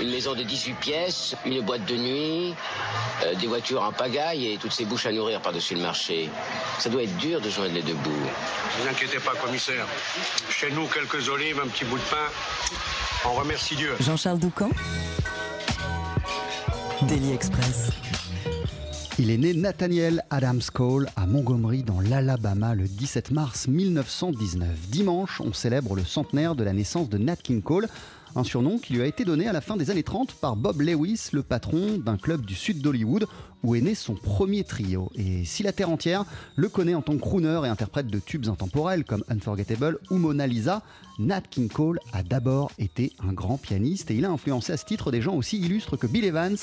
Une maison de 18 pièces, une boîte de nuit, euh, des voitures en pagaille et toutes ces bouches à nourrir par-dessus le marché. Ça doit être dur de joindre les deux bouts. Ne vous inquiétez pas, commissaire. Chez nous, quelques olives, un petit bout de pain. On remercie Dieu. Jean-Charles Doucan. Daily Express. Il est né Nathaniel Adams Cole à Montgomery dans l'Alabama le 17 mars 1919. Dimanche, on célèbre le centenaire de la naissance de Nat King Cole, un surnom qui lui a été donné à la fin des années 30 par Bob Lewis, le patron d'un club du sud d'Hollywood où est né son premier trio. Et si la terre entière le connaît en tant que crooner et interprète de tubes intemporels comme Unforgettable ou Mona Lisa, Nat King Cole a d'abord été un grand pianiste et il a influencé à ce titre des gens aussi illustres que Bill Evans.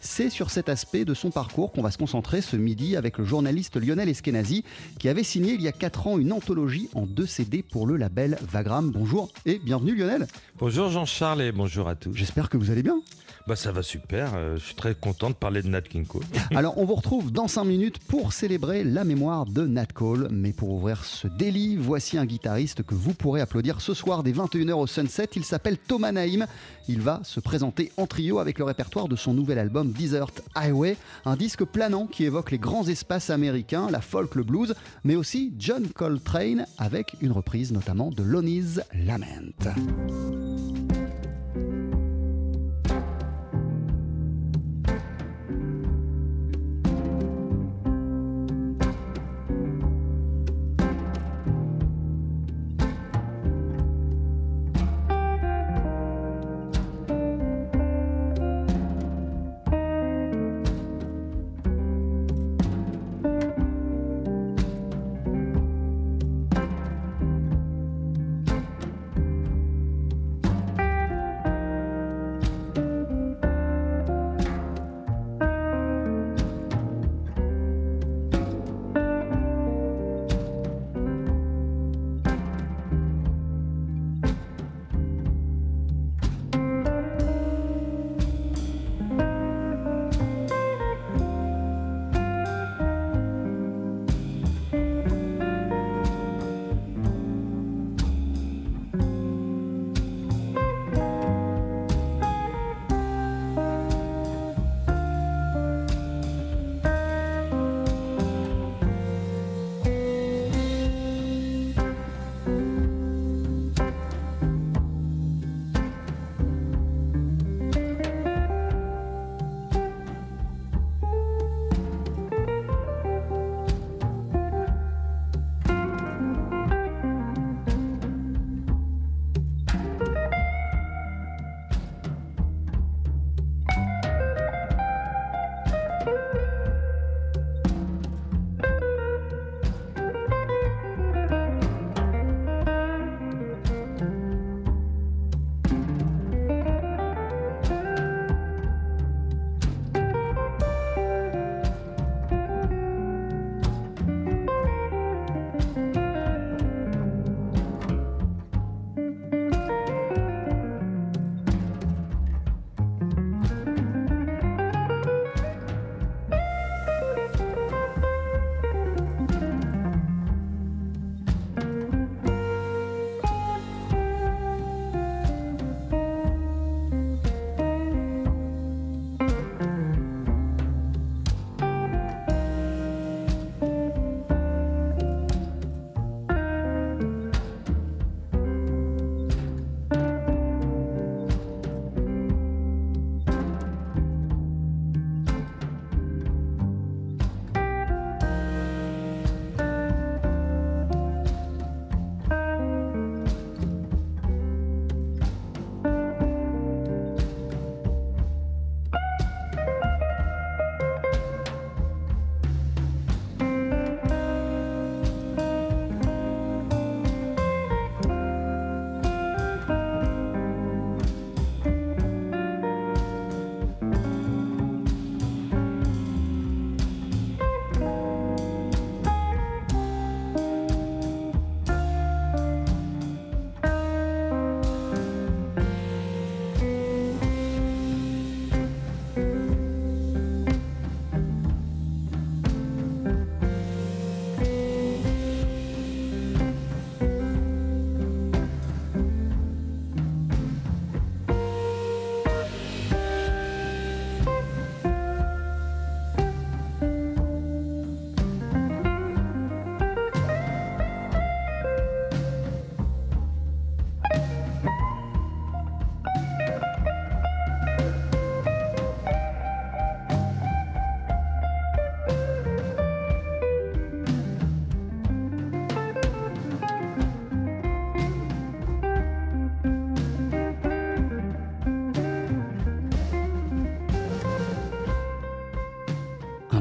C'est sur cet aspect de son parcours qu'on va se concentrer ce midi avec le journaliste Lionel Eskenazi qui avait signé il y a 4 ans une anthologie en deux CD pour le label Vagram. Bonjour et bienvenue Lionel. Bonjour Jean-Charles et bonjour à tous. J'espère que vous allez bien. Bah ça va super, euh, je suis très content de parler de Nat King. Alors on vous retrouve dans 5 minutes pour célébrer la mémoire de Nat Cole, mais pour ouvrir ce délit, voici un guitariste que vous pourrez applaudir ce soir dès 21h au Sunset, il s'appelle Thomas Naïm, il va se présenter en trio avec le répertoire de son nouvel album Desert Highway, un disque planant qui évoque les grands espaces américains, la folk, le blues, mais aussi John Coltrane avec une reprise notamment de Lonnie's Lament.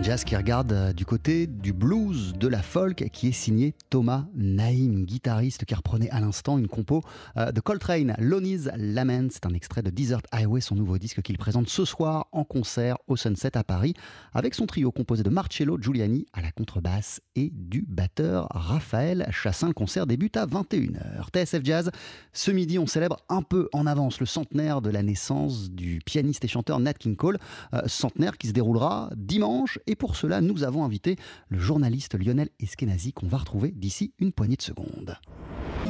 Jazz qui regarde euh, du côté du blues, de la folk, qui est signé Thomas Naïm, guitariste qui reprenait à l'instant une compo euh, de Coltrane, Lonnie's Lament. C'est un extrait de Desert Highway, son nouveau disque qu'il présente ce soir en concert au Sunset à Paris, avec son trio composé de Marcello Giuliani à la contrebasse et du batteur Raphaël Chassin. Le concert débute à 21h. TSF Jazz, ce midi, on célèbre un peu en avance le centenaire de la naissance du pianiste et chanteur Nat King Cole, euh, centenaire qui se déroulera dimanche. Et pour cela, nous avons invité le journaliste Lionel Eskenazi qu'on va retrouver d'ici une poignée de secondes.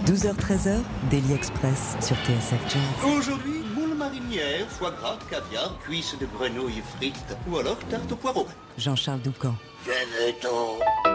12h-13h, Daily Express sur TSF Jazz. Aujourd'hui, moule marinière, foie gras, caviar, cuisses de grenouille frites ou alors tarte au poireau. Jean-Charles Doucan. Venez-t'en.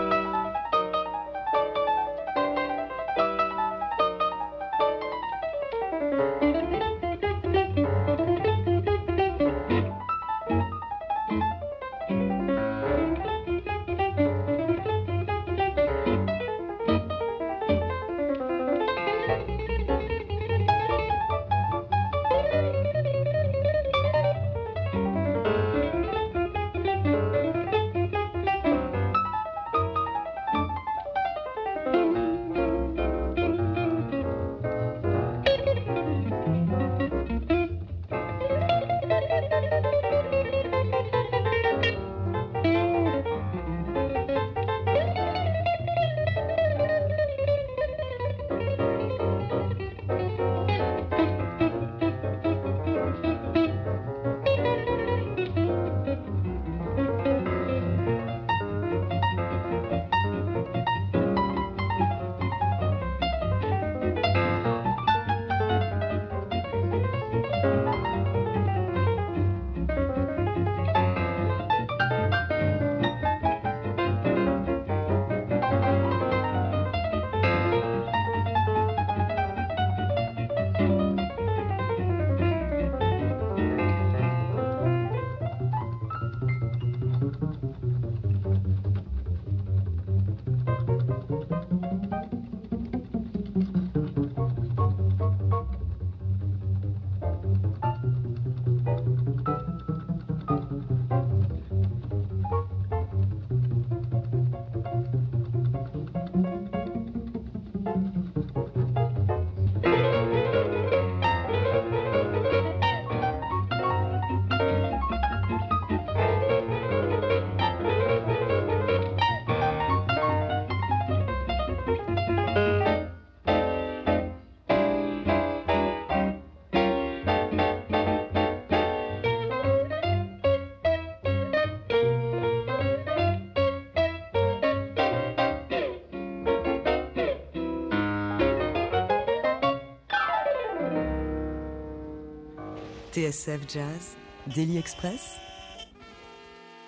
TSF Jazz, Daily Express,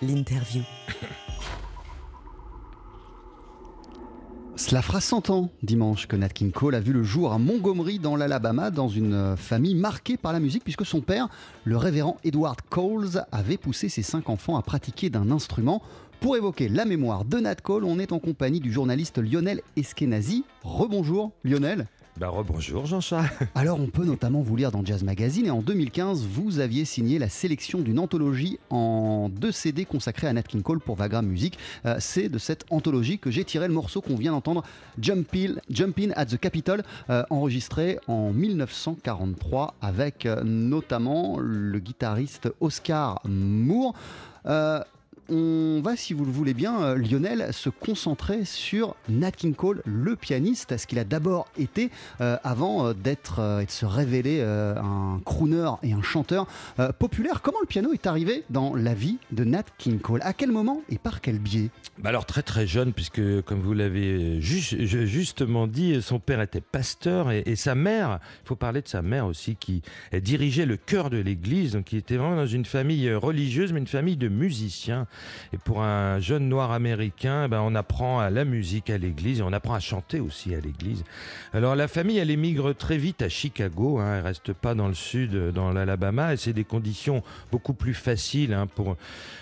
l'interview. Cela fera 100 ans dimanche que Nat King Cole a vu le jour à Montgomery dans l'Alabama dans une famille marquée par la musique puisque son père, le révérend Edward Coles, avait poussé ses cinq enfants à pratiquer d'un instrument. Pour évoquer la mémoire de Nat Cole, on est en compagnie du journaliste Lionel Eskenazi. Rebonjour Lionel. Bah, bonjour Jean-Charles. Alors on peut notamment vous lire dans Jazz Magazine et en 2015 vous aviez signé la sélection d'une anthologie en deux CD consacrée à Nat King Cole pour Vagram Music. Euh, C'est de cette anthologie que j'ai tiré le morceau qu'on vient d'entendre, Jump, In- Jump at the Capitol, euh, enregistré en 1943 avec euh, notamment le guitariste Oscar Moore. On va, si vous le voulez bien, euh, Lionel, se concentrer sur Nat King Cole, le pianiste, ce qu'il a d'abord été euh, avant euh, d'être et de se révéler un crooner et un chanteur populaire. Comment le piano est arrivé dans la vie de Nat King Cole? À quel moment et par quel biais? Bah alors très très jeune, puisque comme vous l'avez ju- ju- justement dit, son père était pasteur et, sa mère, il faut parler de sa mère aussi, qui dirigeait le chœur de l'église, donc qui était vraiment dans une famille religieuse, mais une famille de musiciens. Et pour un jeune noir américain, ben, on apprend à la musique à l'église et on apprend à chanter aussi à l'église. Alors la famille, elle émigre très vite à Chicago, hein, elle reste pas dans le sud, dans l'Alabama, et c'est des conditions beaucoup plus faciles. hein,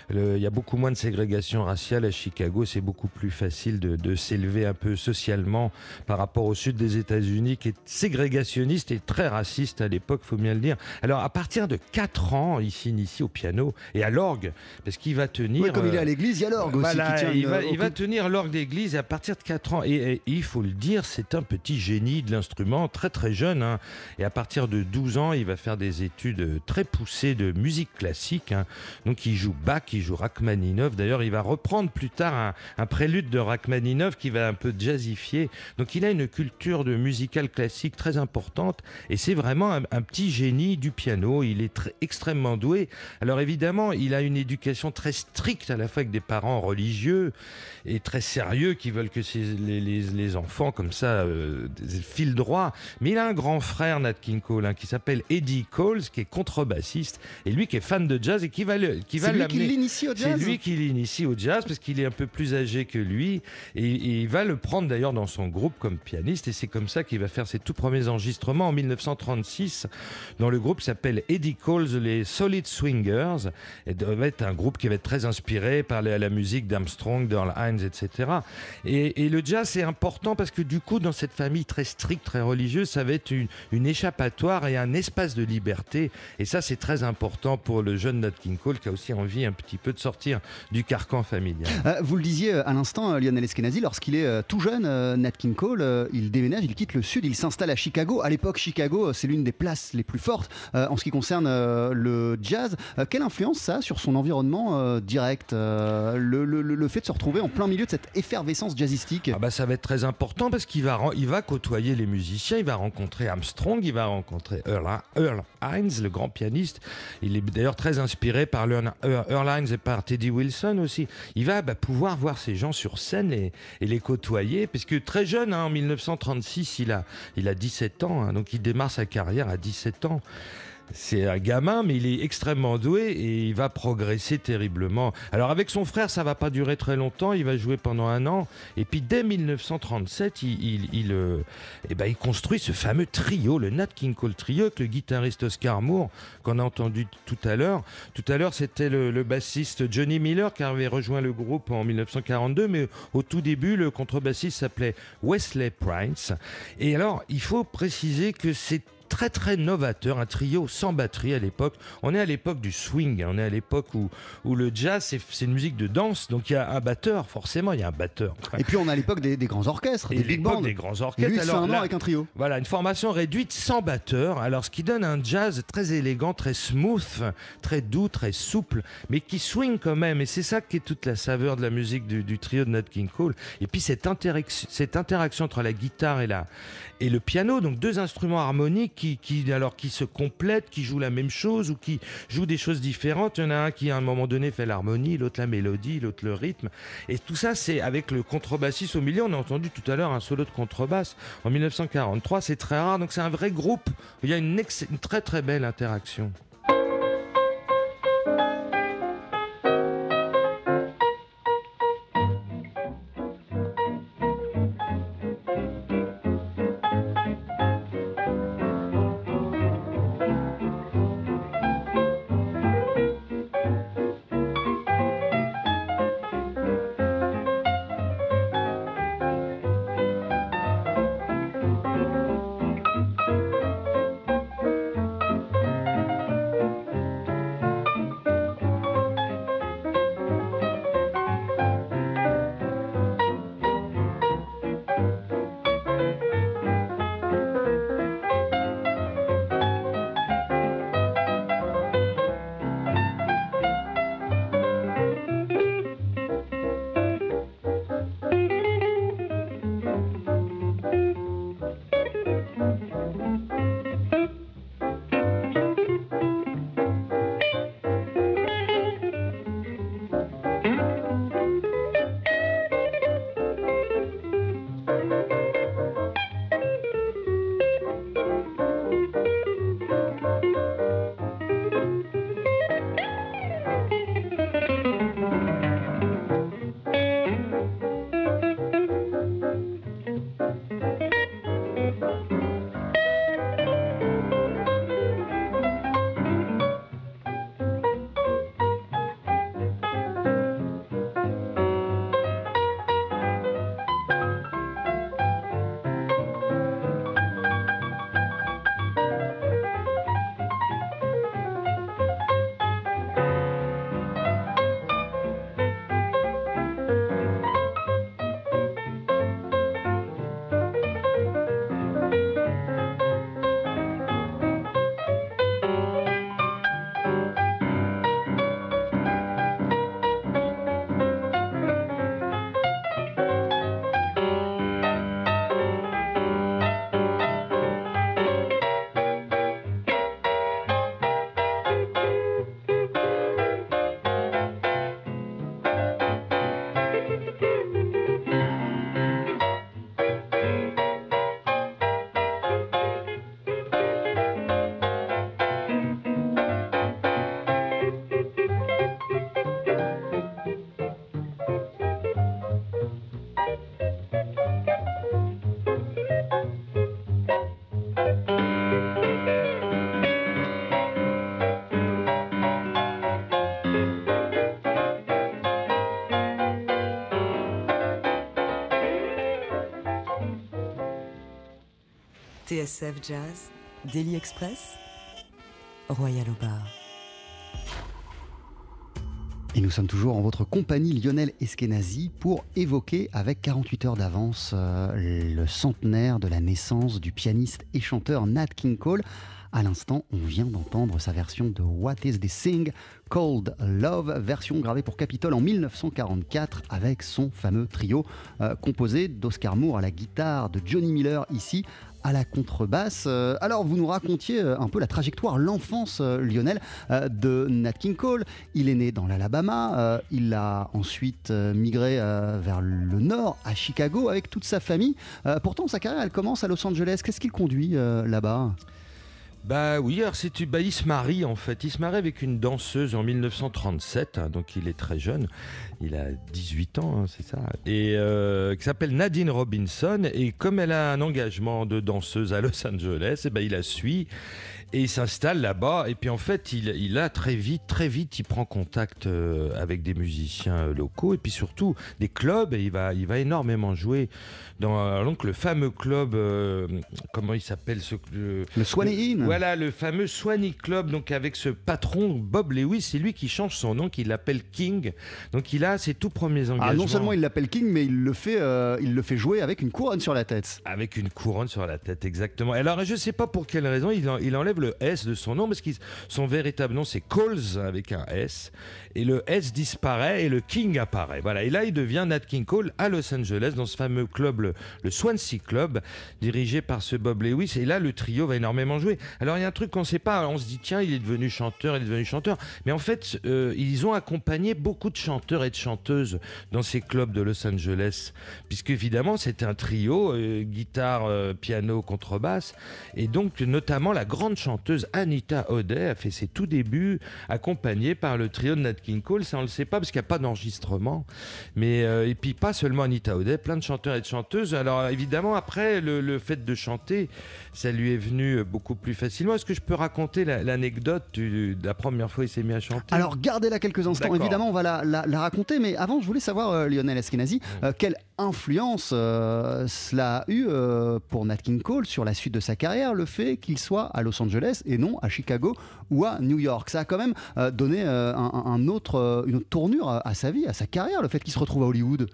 Il y a beaucoup moins de ségrégation raciale à Chicago, c'est beaucoup plus facile de, s'élever un peu socialement par rapport au sud des États-Unis, qui est ségrégationniste et très raciste à l'époque, faut bien le dire. Alors à partir de 4 ans, il s'initie au piano et à l'orgue, parce qu'il va tenir tenir. Ouais, comme il est euh, à l'église, il y a l'orgue aussi voilà, qui tient il va, au il va cou. tenir l'orgue d'église à partir de 4 ans. Et, et il faut le dire, c'est un petit génie de l'instrument, très très jeune. hein. Et à partir de 12 ans, il va faire des études très poussées de musique classique. hein. Donc il joue Bach, il joue Rachmaninov. D'ailleurs, il va reprendre plus tard un, un prélude de Rachmaninov qui va un peu jazzifier. Donc il a une culture de musicale classique très importante. Et c'est vraiment un, un petit génie du piano. Il est très- extrêmement doué. Alors évidemment, il a une éducation très stricte à la fois avec des parents religieux et très sérieux qui veulent que les, les- les enfants comme ça euh, filent droit. Mais il a un grand frère, Nat King Cole, hein, qui s'appelle Eddie Coles, qui est contrebassiste et lui qui est fan de jazz et qui va le, qui va C'est lui qui l'amener- l'initie au c'est jazz. lui qui l'initie au jazz parce qu'il est un peu plus âgé que lui et, et il va le prendre d'ailleurs dans son groupe comme pianiste et c'est comme ça qu'il va faire ses tout premiers enregistrements en 1936 dans le groupe qui s'appelle Eddie Coles les Solid Swingers et va être un groupe qui va être très inspiré par la, la musique d'Armstrong, d'Earl Hines, etc. Et, le jazz c'est important parce que du coup dans cette famille très stricte, très religieuse, ça va être une, échappatoire et un espace de liberté et ça c'est très important pour le jeune Nat King Cole qui a aussi envie un petit peu de sortir du carcan familial. Euh, vous le disiez euh, à l'instant, euh, Lionel Eskenazi, lorsqu'il est tout jeune, Nat King Cole, il déménage, il quitte le sud, il s'installe à Chicago. À l'époque, Chicago, c'est l'une des places les plus fortes en ce qui concerne le jazz. Quelle influence ça a sur son environnement euh, euh, le, fait de se retrouver en plein milieu de cette effervescence jazzistique Ah bah ça va être très important parce qu'il va, il va côtoyer les musiciens, il va rencontrer Armstrong, il va rencontrer Earl, Earl Hines, le grand pianiste. Il est d'ailleurs très inspiré par Earl, Earl Hines et par Teddy Wilson aussi. Il va bah, pouvoir voir ces gens sur scène et, les côtoyer, parce que très jeune, hein, en 1936, il a, il a 17 ans, hein, donc il démarre sa carrière à 17 ans. C'est un gamin, mais il est extrêmement doué et il va progresser terriblement. Alors avec son frère, ça va pas durer très longtemps. Il va jouer pendant un an. Et puis dès 1937, il, il, euh, eh ben, il construit ce fameux trio, le Nat King Cole Trio, avec le guitariste Oscar Moore, qu'on a entendu tout à l'heure. Tout à l'heure, c'était le, le bassiste Johnny Miller qui avait rejoint le groupe en 1942, mais au tout début, le contrebassiste s'appelait Wesley Prince. Et alors, il faut préciser que c'est très très novateur, un trio sans batterie à l'époque. On est à l'époque du swing, hein. on est à l'époque où, où le jazz c'est c'est une musique de danse, donc il y a un batteur, forcément il y a un batteur. Et puis on a l'époque des, des grands orchestres, Et des big bands. des grands Et orchestres. lui, il se fait Alors un là- avec un trio. voilà, une formation réduite sans batteur, alors ce qui donne un jazz très élégant, très smooth, très doux, très souple, mais qui swing quand même. Et c'est ça qui est toute la saveur de la musique du, du trio de Nat King Cole. Et puis cette, interaction- cette interaction entre la guitare et, la, et le piano, donc deux instruments harmoniques qui, alors, qui se complètent, qui jouent la même chose ou qui jouent des choses différentes. Il y en a un qui à un moment donné fait l'harmonie, l'autre la mélodie, l'autre le rythme. Et tout ça, c'est avec le contrebassiste au milieu. On a entendu tout à l'heure un solo de contrebasse en 1943. C'est très rare. Donc c'est un vrai groupe. Il y a une très très belle interaction. TSF Jazz, Daily Express, Royal. Et nous sommes toujours en votre compagnie, Lionel Eskenazi, pour évoquer avec 48 heures d'avance euh, le centenaire de la naissance du pianiste et chanteur Nat King Cole. À l'instant, on vient d'entendre sa version de What is this thing Cold Love, version gravée pour Capitol en 1944 avec son fameux trio euh, composé d'Oscar Moore à la guitare, de Johnny Miller ici à la contrebasse. Euh, alors, vous nous racontiez euh, un peu la trajectoire, l'enfance, Lionel, de Nat King Cole. Il est né dans l'Alabama. il a ensuite migré vers le nord, à Chicago, avec toute sa famille. pourtant, sa carrière, elle commence à Los Angeles. Qu'est-ce qu'il conduit là-bas? Bah oui, alors c'est bah, il se marie en fait. Il se marie avec une danseuse en 1937, hein, donc il est très jeune. Il a 18 ans, hein, c'est ça. Et euh, qui s'appelle Nadine Robinson. Et comme elle a un engagement de danseuse à Los Angeles, et eh ben il la suit et il s'installe là-bas. Et puis en fait, il, il, a très vite, très vite, il prend contact euh, avec des musiciens euh, locaux et puis surtout des clubs. Et il va, il va énormément jouer dans euh, donc, le fameux club, comment il s'appelle ce Le, le Swanee Inn. Voilà, le fameux Swanee Club. Donc avec ce patron Bob Lewis, c'est lui qui change son nom, qui l'appelle King. Donc il a ses tout premiers engagements. Ah, non seulement il l'appelle King, mais il le fait, il le fait jouer avec une couronne sur la tête. Avec une couronne sur la tête, exactement. Alors je sais pas pour quelle raison il, il enlève le S de son nom, parce que son véritable nom c'est Coles avec un S, et le S disparaît et le King apparaît. Voilà, et là il devient Nat King Cole à Los Angeles dans ce fameux club, le, Swansea Club, dirigé par ce Bob Lewis, et là le trio va énormément jouer. Alors il y a un truc qu'on ne sait pas, on se dit tiens il est devenu chanteur, il est devenu chanteur, mais en fait euh, ils ont accompagné beaucoup de chanteurs et de chanteuses dans ces clubs de Los Angeles, puisque évidemment c'était un trio, euh, guitare, euh, piano, contrebasse, et donc notamment la grande chanteuse Anita O'Day a fait ses tout débuts accompagnée par le trio de Nat King Cole. Ça, on le sait pas parce qu'il n'y a pas d'enregistrement. Mais euh, et puis pas seulement Anita O'Day, plein de chanteurs et de chanteuses. Alors évidemment, après le, fait de chanter, ça lui est venu beaucoup plus facilement. Est-ce que je peux raconter l'anecdote de la première fois il s'est mis à chanter? Alors gardez-la quelques instants. Évidemment, on va la, raconter. Mais avant, je voulais savoir, euh, Lionel Eskenazi, mmh. euh, quelle influence cela a eu pour Nat King Cole sur la suite de sa carrière, le fait qu'il soit à Los Angeles et non à Chicago ou à New York? Ça a quand même euh, donné euh, un, autre, euh, une autre tournure à sa vie, à sa carrière, le fait qu'il se retrouve à Hollywood.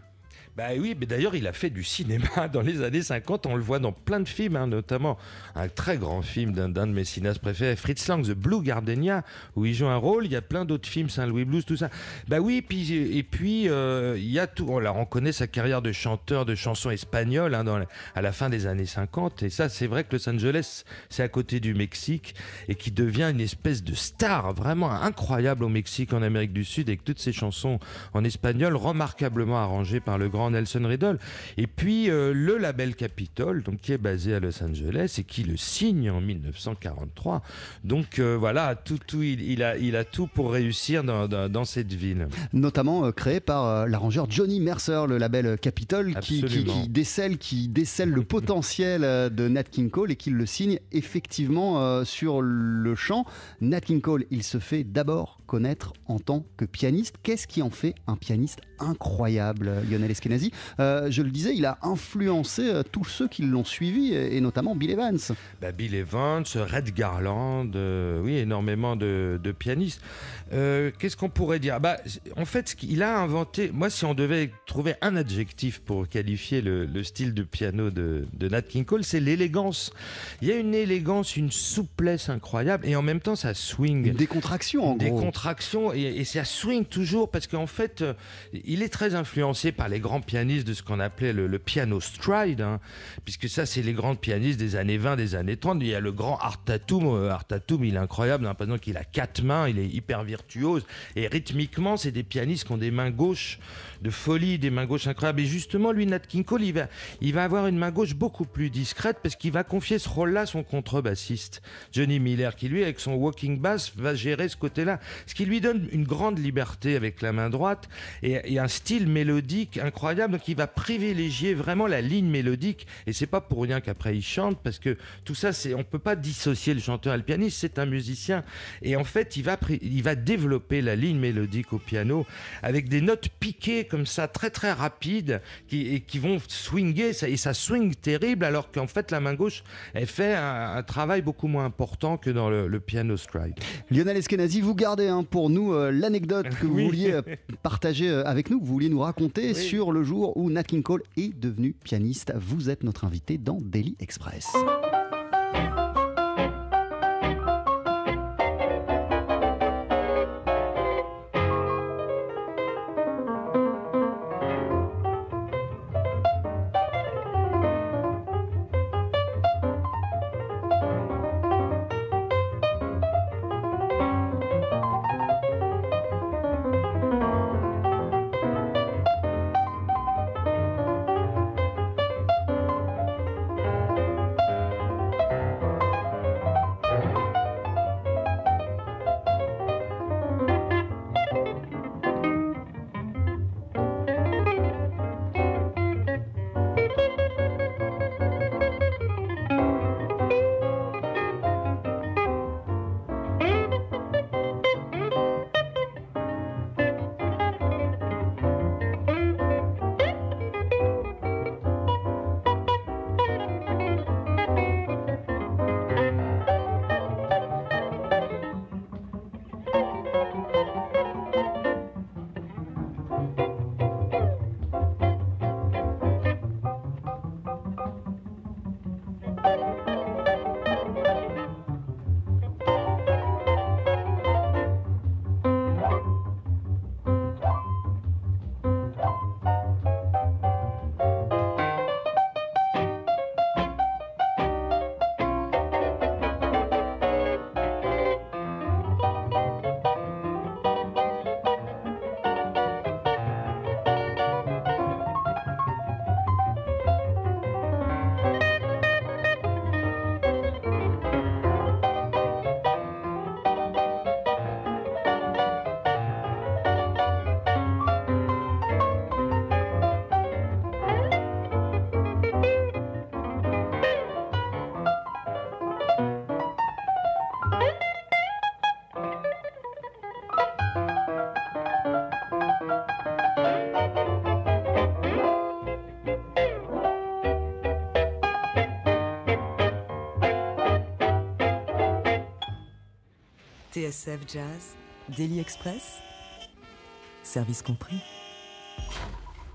Bah oui, mais d'ailleurs, il a fait du cinéma dans les années 50. On le voit dans plein de films, hein, notamment un très grand film d'un de mes cinéastes préférés, Fritz Lang, The Blue Gardenia, où il joue un rôle. Il y a plein d'autres films, Saint-Louis Blues, tout ça. Bah oui, et puis euh, il y a tout. On, on connaît sa carrière de chanteur de chansons espagnoles hein, à la fin des années 50. Et ça, c'est vrai que Los Angeles, c'est à côté du Mexique et qui devient une espèce de star vraiment incroyable au Mexique, en Amérique du Sud, avec toutes ces chansons en espagnol remarquablement arrangées par le grand Nelson Riddle. Et puis euh, le label Capitol, donc qui est basé à Los Angeles et qui le signe en 1943. Donc euh, voilà, tout, tout il, a, il a tout pour réussir dans, dans, cette ville. Notamment euh, créé par l'arrangeur Johnny Mercer, le label Capitol, qui, qui, décèle, qui décèle le potentiel de Nat King Cole et qui le signe effectivement sur le champ. Nat King Cole, il se fait d'abord connaître en tant que pianiste. Qu'est-ce qui en fait un pianiste incroyable, Lionel Eskenazi euh, Je le disais, il a influencé euh, tous ceux qui l'ont suivi, et notamment Bill Evans. Bah, Bill Evans, Red Garland, euh, oui, énormément de, pianistes. Qu'est-ce qu'on pourrait dire? Bah, En fait, il a inventé, moi si on devait trouver un adjectif pour qualifier le, style de piano de, Nat King Cole, c'est l'élégance. Il y a une élégance, une souplesse incroyable, et en même temps ça swing. Une décontraction en gros et, ça swing toujours parce qu'en fait, il est très influencé par les grands pianistes de ce qu'on appelait le, piano stride, hein, puisque ça, c'est les grands pianistes des années 20, des années 30. Il y a le grand Art Tatum. Euh, Art Tatum, il est incroyable, on a qu'il a quatre mains, il est hyper virtuose. Et rythmiquement, c'est des pianistes qui ont des mains gauches de folie, des mains gauches incroyables. Et justement, lui, Nat King Cole, il va, il va avoir une main gauche beaucoup plus discrète parce qu'il va confier ce rôle-là à son contrebassiste, Johnny Miller, qui lui, avec son walking bass, va gérer ce côté-là. Ce qui lui donne une grande liberté avec la main droite et, un style mélodique incroyable incroyable. Donc il va privilégier vraiment la ligne mélodique. Et c'est pas pour rien qu'après il chante, parce que tout ça, c'est on peut pas dissocier le chanteur et le pianiste. C'est un musicien. Et en fait, il va, il va développer la ligne mélodique au piano avec des notes piquées comme ça, très très rapides, qui, et qui vont swinguer. Et ça swing terrible, alors qu'en fait, la main gauche, elle fait un, travail beaucoup moins important que dans le, piano stride. Lionel Eskenazi, vous gardez hein, pour nous euh, l'anecdote que vous vouliez partager euh, avec nous, que vous vouliez nous raconter sur le jour où Nat King Cole est devenu pianiste. Vous êtes notre invité dans Daily Express. TSF Jazz, Daily Express, service compris.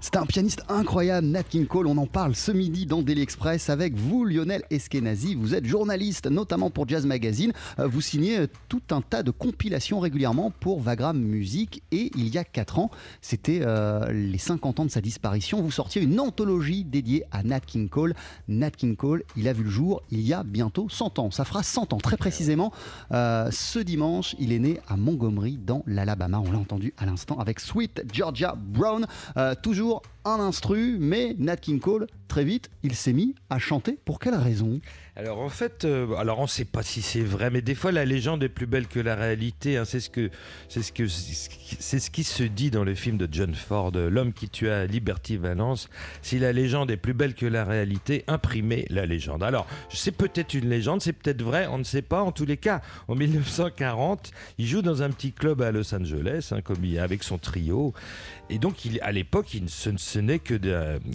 C'est un pianiste incroyable, Nat King Cole. On en parle ce midi dans Daily Express avec vous, Lionel Eskenazi. Vous êtes journaliste, notamment pour Jazz Magazine. Euh, vous signez euh, tout un tas de compilations régulièrement pour Vagram Music. Et il y a 4 ans, c'était euh, les 50 ans de sa disparition. Vous sortiez une anthologie dédiée à Nat King Cole. Nat King Cole, il a vu le jour il y a bientôt 100 ans. Ça fera 100 ans, très précisément. ce dimanche, il est né à Montgomery, dans l'Alabama. On l'a entendu à l'instant avec Sweet Georgia Brown. toujours あ un instru, mais Nat King Cole, très vite, il s'est mis à chanter. Pour quelle raison? Alors en fait, euh, alors on ne sait pas si c'est vrai, mais des fois la légende est plus belle que la réalité. Hein. C'est ce que c'est ce que c'est ce qui se dit dans le film de John Ford, l'homme qui tua Liberty Valence. Si la légende est plus belle que la réalité, imprimez la légende. Alors c'est peut-être une légende, c'est peut-être vrai, on ne sait pas. En tous les cas, en 1940, il joue dans un petit club à Los Angeles, hein, comme il, avec son trio. Et donc, il, à l'époque, il, ce, ce n'est que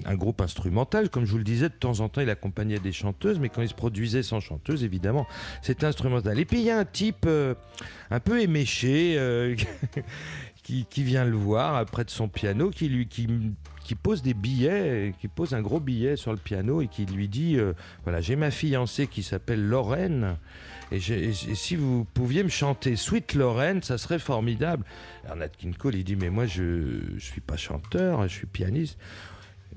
un groupe instrumental. Comme je vous le disais, de temps en temps, il accompagnait des chanteuses, mais quand il se produisait sans chanteuse, évidemment, c'était instrumental. Et puis, il y a un type euh, un peu éméché euh, qui, vient le voir près de son piano, qui lui, qui, pose des billets, qui pose un gros billet sur le piano et qui lui dit euh, voilà, j'ai ma fiancée qui s'appelle Lorraine. Et, si vous pouviez me chanter Sweet Lorraine, ça serait formidable. Alors Nat Cole, il dit Mais moi, je ne suis pas chanteur, je suis pianiste.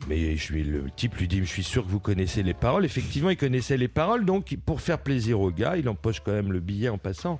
Mais je le type lui dit, je suis sûr que vous connaissez les paroles. Effectivement, il connaissait les paroles, donc pour faire plaisir au gars, il empoche quand même le billet en passant.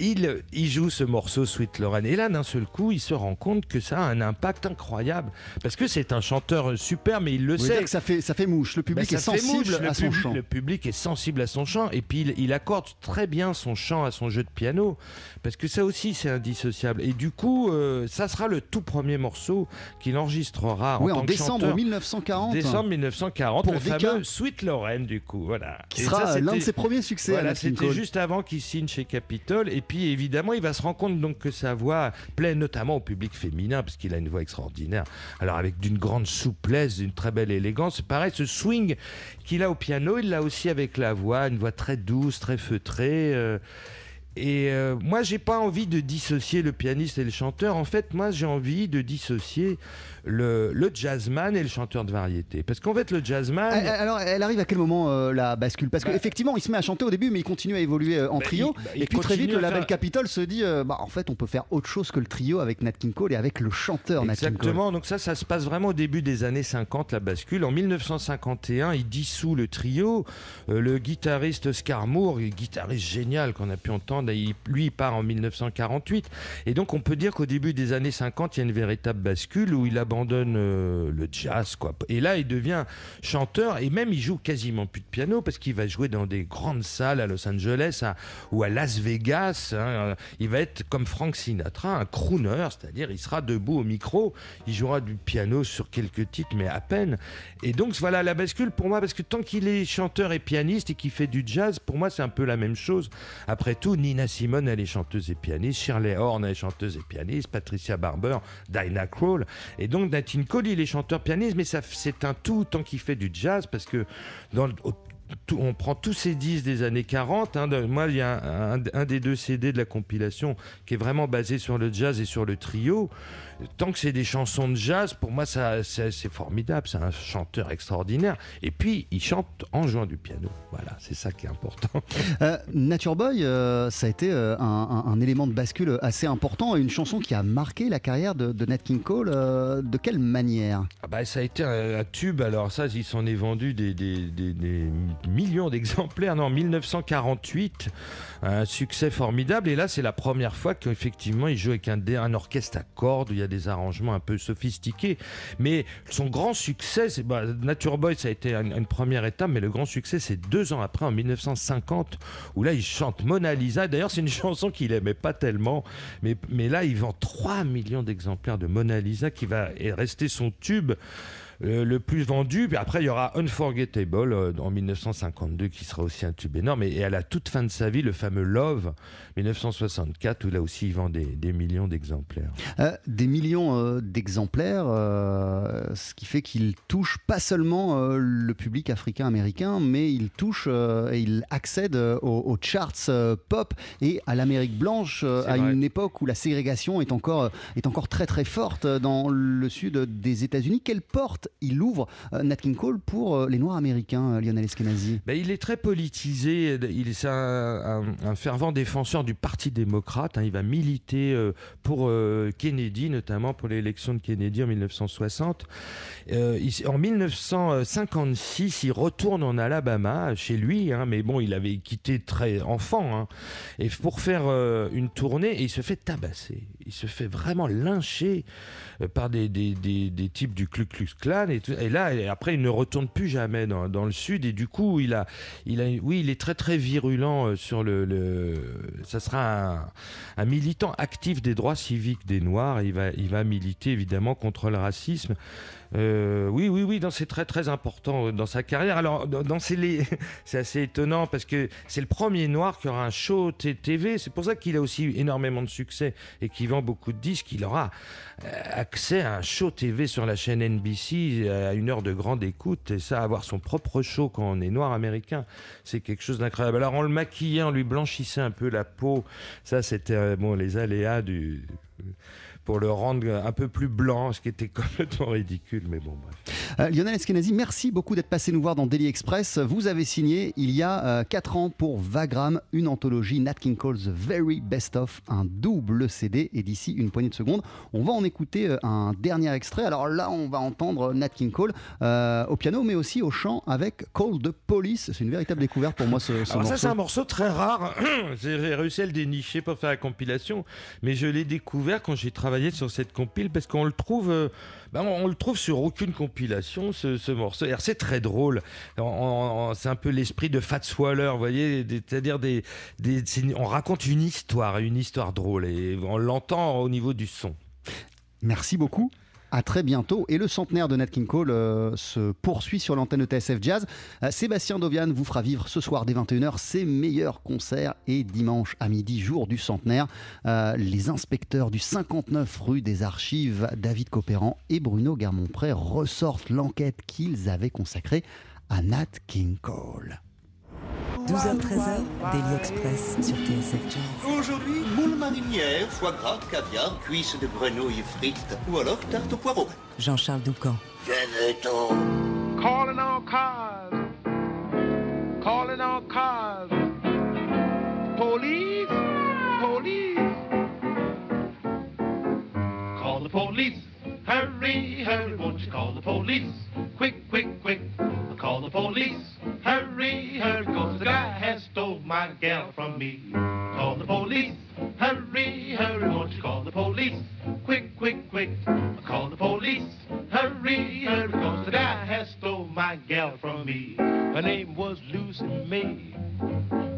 Il, il joue ce morceau Sweet Lorraine. Et là, d'un seul coup, il se rend compte que ça a un impact incroyable. Parce que c'est un chanteur super, mais il le Vous sait. que ça fait, ça fait mouche. Le public Bah, est sensible mouche, le à son public- chant. Le public est sensible à son chant et puis il, il accorde très bien son chant à son jeu de piano parce que ça aussi c'est indissociable. Et du coup, euh, ça sera le tout premier morceau qu'il enregistrera Oui, en, en tant décembre chanteur. 1940. Décembre 1940, Pour le fameux Sweet Lorraine du coup, voilà. Qui Et sera l'un de ses premiers succès Voilà, c'était juste avant qu'il signe chez Capitol. Et puis évidemment, il va se rendre compte donc que sa voix plaît notamment au public féminin parce qu'il a une voix extraordinaire. Alors avec d'une grande souplesse, d'une très belle élégance. Pareil, ce swing qu'il a au piano, il l'a aussi avec la voix, une voix très douce, très feutrée. euh, et euh, moi, j'ai pas envie de dissocier le pianiste et le chanteur. En fait, moi, j'ai envie de dissocier le, le jazzman et le chanteur de variété. Parce qu'en fait, le jazzman. Elle- elle- Alors, elle arrive à quel moment euh, la bascule? Parce Bah- qu'effectivement, il se met à chanter au début, mais il continue à évoluer euh, en Bah, trio. il- bah, il et puis très vite, le label faire- Capitol se dit euh, bah, en fait, on peut faire autre chose que le trio avec Nat King Cole et avec le chanteur Nat King Cole. Exactement, donc ça, ça se passe vraiment au début des années 50, la bascule. En 1951, il dissout le trio. Euh, le guitariste Oscar Moore, guitariste génial qu'on a pu entendre, il- lui, il part en 1948. Et donc, on peut dire qu'au début des années 50, il y a une véritable bascule où il abandonne euh, le jazz, quoi. Et là, il devient chanteur et même il joue quasiment plus de piano parce qu'il va jouer dans des grandes salles à Los Angeles ou à Las Vegas. hein. Il va être comme Frank Sinatra, un crooner, c'est-à-dire il sera debout au micro, il jouera du piano sur quelques titres, mais à peine. Et donc voilà la bascule pour moi, parce que tant qu'il est chanteur et pianiste et qu'il fait du jazz, pour moi c'est un peu la même chose. Après tout, Nina Simone, elle est chanteuse et pianiste, Shirley Horn, elle est chanteuse et pianiste, Patricia Barber, Dinah Krall. Et donc King Cole, il est chanteur-pianiste, mais ça, c'est un tout tant qu'il fait du jazz, parce que on prend tous ces disques des années 40. hein, moi, il y a un des deux CD de la compilation qui est vraiment basé sur le jazz et sur le trio. Tant que c'est des chansons de jazz, pour moi, ça, c'est c'est formidable. C'est un chanteur extraordinaire. Et puis, il chante en jouant du piano. Voilà, c'est ça qui est important. Euh, Nature Boy, euh, ça a été euh, un, un- un élément de bascule assez important, une chanson qui a marqué la carrière de, de Nat King Cole. euh, de quelle manière? Ah bah, ça a été un, un tube, alors ça, il s'en est vendu des, des- des- des millions d'exemplaires. Non, en 1948, un succès formidable. Et là, c'est la première fois qu'effectivement, il joue avec un, orchestre à cordes, il y a des arrangements un peu sophistiqués. Mais son grand succès, bah, Nature Boy, ça a été une, une première étape, mais le grand succès, c'est deux ans après, en 1950, où là, il chante Mona Lisa. D'ailleurs, c'est une chanson qu'il aimait pas tellement, mais, mais là, il vend 3 millions d'exemplaires de Mona Lisa, qui va rester son tube euh, le plus vendu. Puis après, il y aura Unforgettable euh, en 1952 qui sera aussi un tube énorme. Et, et à la toute fin de sa vie, le fameux Love 1964 où là aussi il vend des, des millions d'exemplaires. Euh, Des millions euh, d'exemplaires, euh, ce qui fait qu'il touche pas seulement le public africain-américain, mais il touche et il accède aux, aux charts pop et à l'Amérique blanche à vrai. une époque où la ségrégation est encore, est encore très très forte dans le sud des États-Unis. Quelle porte il ouvre, euh, Nat King Cole, pour euh, les Noirs américains, euh, Lionel Eskenazi Ben, il est très politisé, il est un, fervent défenseur du Parti démocrate, hein. il va militer pour Kennedy, notamment pour l'élection de Kennedy en 1960. Euh, il- en 1956, il retourne en Alabama, chez lui, hein, mais bon, il avait quitté très enfant, hein, et pour faire une tournée, et il se fait tabasser, il se fait vraiment lyncher par des types du Ku Klux Klan, et, là, après, il ne retourne plus jamais dans, le sud, et du coup, il a, il a, oui, il est très très virulent euh, sur le, le- ça sera un, un militant actif des droits civiques des Noirs. Il va, il va militer évidemment contre le racisme. Euh, oui, oui, oui, c'est très très important euh, dans sa carrière. Alors, dans, les- c'est assez étonnant parce que c'est le premier noir qui aura un show TV. C'est pour ça qu'il a aussi énormément de succès et qu'il vend beaucoup de disques. Il aura euh, accès à un show TV sur la chaîne NBC à une heure de grande écoute. Et ça, avoir son propre show quand on est noir américain, c'est quelque chose d'incroyable. Alors, on le maquillait, on lui blanchissait un peu la peau. Ça, c'était euh, bon, les aléas du pour le rendre un peu plus blanc, ce qui était complètement ridicule, mais bon, bref. Euh, Lionel Eskenazi, merci beaucoup d'être passé nous voir dans Daily Express. Vous avez signé il y a 4 ans pour Vagram une anthologie Nat King Cole The Very Best Of, un double CD. Et d'ici une poignée de secondes, on va en écouter un dernier extrait. Alors là, on va entendre Nat King Cole au piano, mais aussi au chant avec Call the Police. C'est une véritable découverte pour moi ce, ce Alors morceau. ça, c'est un morceau très rare. J'ai réussi à le dénicher pour faire la compilation, mais je l'ai découvert quand j'ai travaillé sur cette compile parce qu'on le trouve. euh, ben, on, le trouve sur aucune compilation, ce, ce morceau. C'est très drôle. C'est un peu l'esprit de Fats Waller, vous voyez. C'est-à-dire, des, on raconte une histoire, une histoire drôle, et on l'entend au niveau du son. Merci beaucoup. À très bientôt. Et le centenaire de Nat King Cole euh, se poursuit sur l'antenne de TSF Jazz. Euh, Sébastien Dovian vous fera vivre ce soir dès 21h ses meilleurs concerts. Et dimanche à midi, jour du centenaire, euh, les inspecteurs du 59 rue des Archives, David Copéran et Bruno Garmont-Pré, ressortent l'enquête qu'ils avaient consacrée à Nat King Cole. 12h-13h, Daily Express sur TSF Jazz. Aujourd'hui, moule marinière, foie gras, caviar, cuisses de grenouille frites ou alors tarte au poireau. Jean-Charles Doucan. Calling all cars. Calling all cars. Police. Police. Call the police. Hurry, hurry, won't you call the police? Quick, quick, quick. Call the police. Hurry, hurry, cause the guy has stole my gal from me. Call the police. Hurry, hurry, won't you call the police? Quick, quick, quick. Call the police. Hurry, hurry, cause the guy has stole my gal from me. Her name was Lucy May.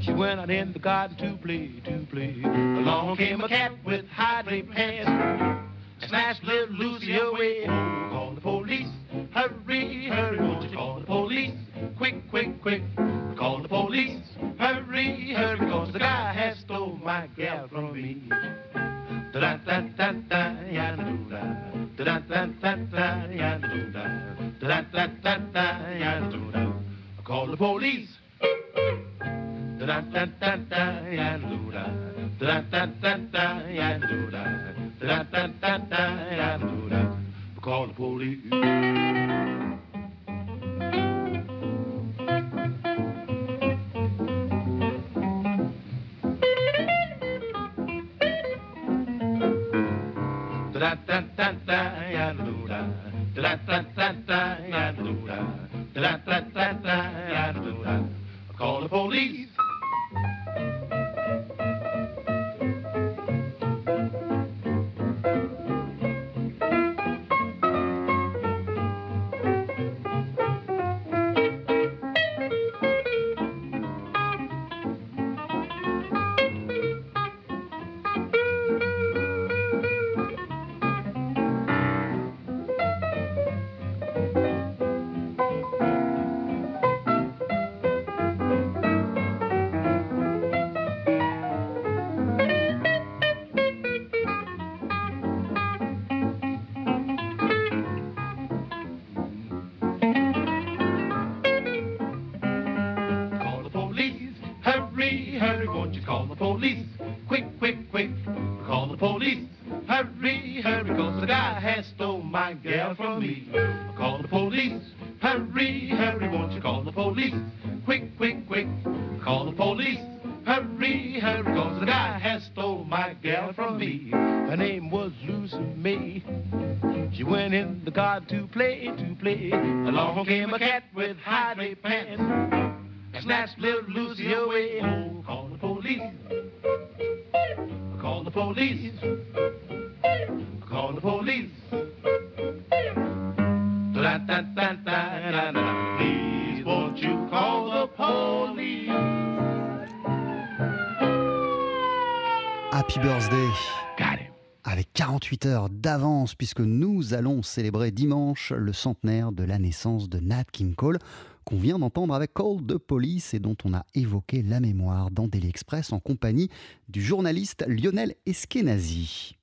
She went out in the garden to play, to play. Along came a cat with Police. Da da da da ya da da. Da da da da, da da. Call the police. Hurry, won't you call the police? Quick, quick, quick. Call the police. Hurry, hurry, cause the guy has stole my gal from me. Call the police. Hurry, hurry, won't you call the police? Quick, quick, quick. Call the police. Hurry, hurry, cause the guy has stole my gal from me. Her name was Lucy May. She went in the garden to play, to play. Along came a cat with high pants. Police. Call the police. Da da da da da da. Please, won't you call the police? Happy Birthday Got avec 48 heures d'avance puisque nous allons célébrer dimanche le centenaire de la naissance de Nat King Cole qu'on vient d'entendre avec Call de Police et dont on a évoqué la mémoire dans Daily Express en compagnie du journaliste Lionel Eskenazi.